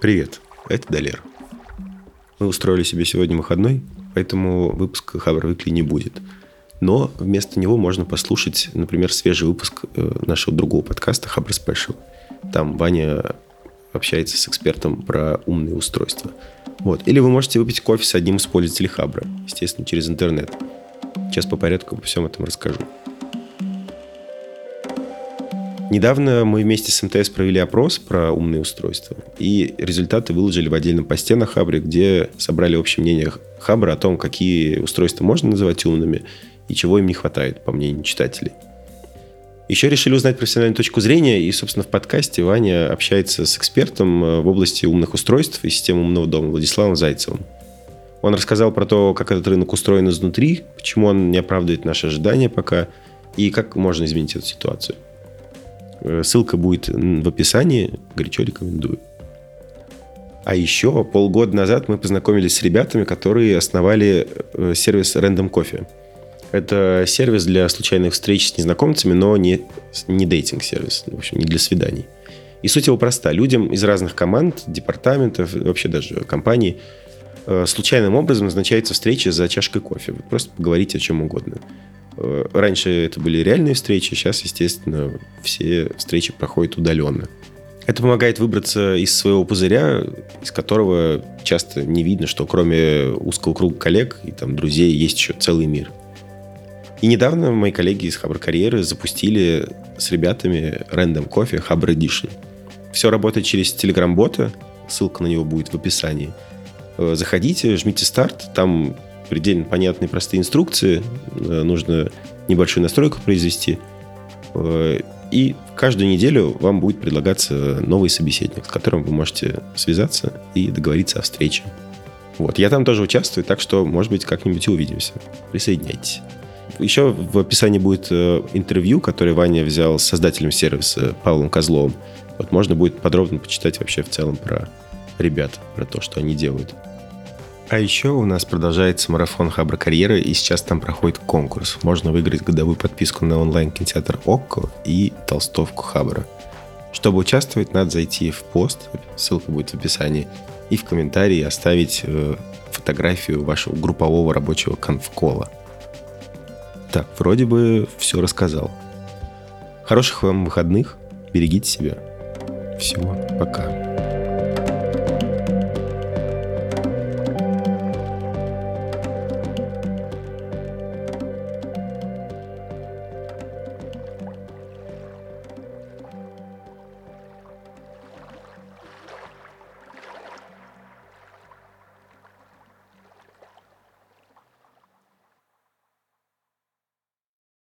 Привет, это Далер. Мы устроили себе сегодня выходной, поэтому выпуска Хабр Выкли не будет. Но вместо него можно послушать, например, свежий выпуск э, нашего другого подкаста Хабр Special. Там Ваня общается с экспертом про умные устройства. Вот. Или вы можете выпить кофе с одним из пользователей Хабра, естественно, через интернет. Сейчас по порядку обо всем этом расскажу. Недавно мы вместе с МТС провели опрос про умные устройства, и результаты выложили в отдельном посте на Хабре, где собрали общее мнение Хабра о том, какие устройства можно называть умными и чего им не хватает, по мнению читателей. Еще решили узнать профессиональную точку зрения, и, собственно, в подкасте Ваня общается с экспертом э, в области умных устройств и системы умного дома Владиславом Зайцевым. Он рассказал про то, как этот рынок устроен изнутри, почему он не оправдывает наши ожидания пока, и как можно изменить эту ситуацию. Э, ссылка будет в описании, горячо рекомендую. А еще полгода назад мы познакомились с ребятами, которые основали э, сервис Random Coffee. Это сервис для случайных встреч с незнакомцами, но не, не дейтинг-сервис, в общем, не для свиданий. И суть его проста. Людям из разных команд, департаментов, вообще даже компаний э, случайным образом назначается встреча за чашкой кофе. Просто поговорите о чем угодно. Э, раньше это были реальные встречи, сейчас, естественно, все встречи проходят удаленно. Это помогает выбраться из своего пузыря, из которого часто не видно, что кроме узкого круга коллег и там, друзей есть еще целый мир. И недавно мои коллеги из Хабр Карьеры запустили с ребятами Random Coffee Хабр Edition. Все работает через Telegram-бота, ссылка на него будет в описании. Э, заходите, жмите старт, там предельно понятные простые инструкции, э, нужно небольшую настройку произвести, э, и каждую неделю вам будет предлагаться новый собеседник, с которым вы можете связаться и договориться о встрече. Вот, я там тоже участвую, так что, может быть, как-нибудь увидимся. Присоединяйтесь. Еще в описании будет э, интервью, которое Ваня взял с создателем сервиса Павлом Козловым. Вот можно будет подробно почитать вообще в целом про ребят, про то, что они делают. А еще у нас продолжается марафон Хабра Карьеры, и сейчас там проходит конкурс. Можно выиграть годовую подписку на онлайн-кинотеатр ОККО и толстовку Хабра. Чтобы участвовать, надо зайти в пост, ссылка будет в описании, и в комментарии оставить э, фотографию вашего группового рабочего конфкола. Так, вроде бы все рассказал. Хороших вам выходных, берегите себя. Всего, пока.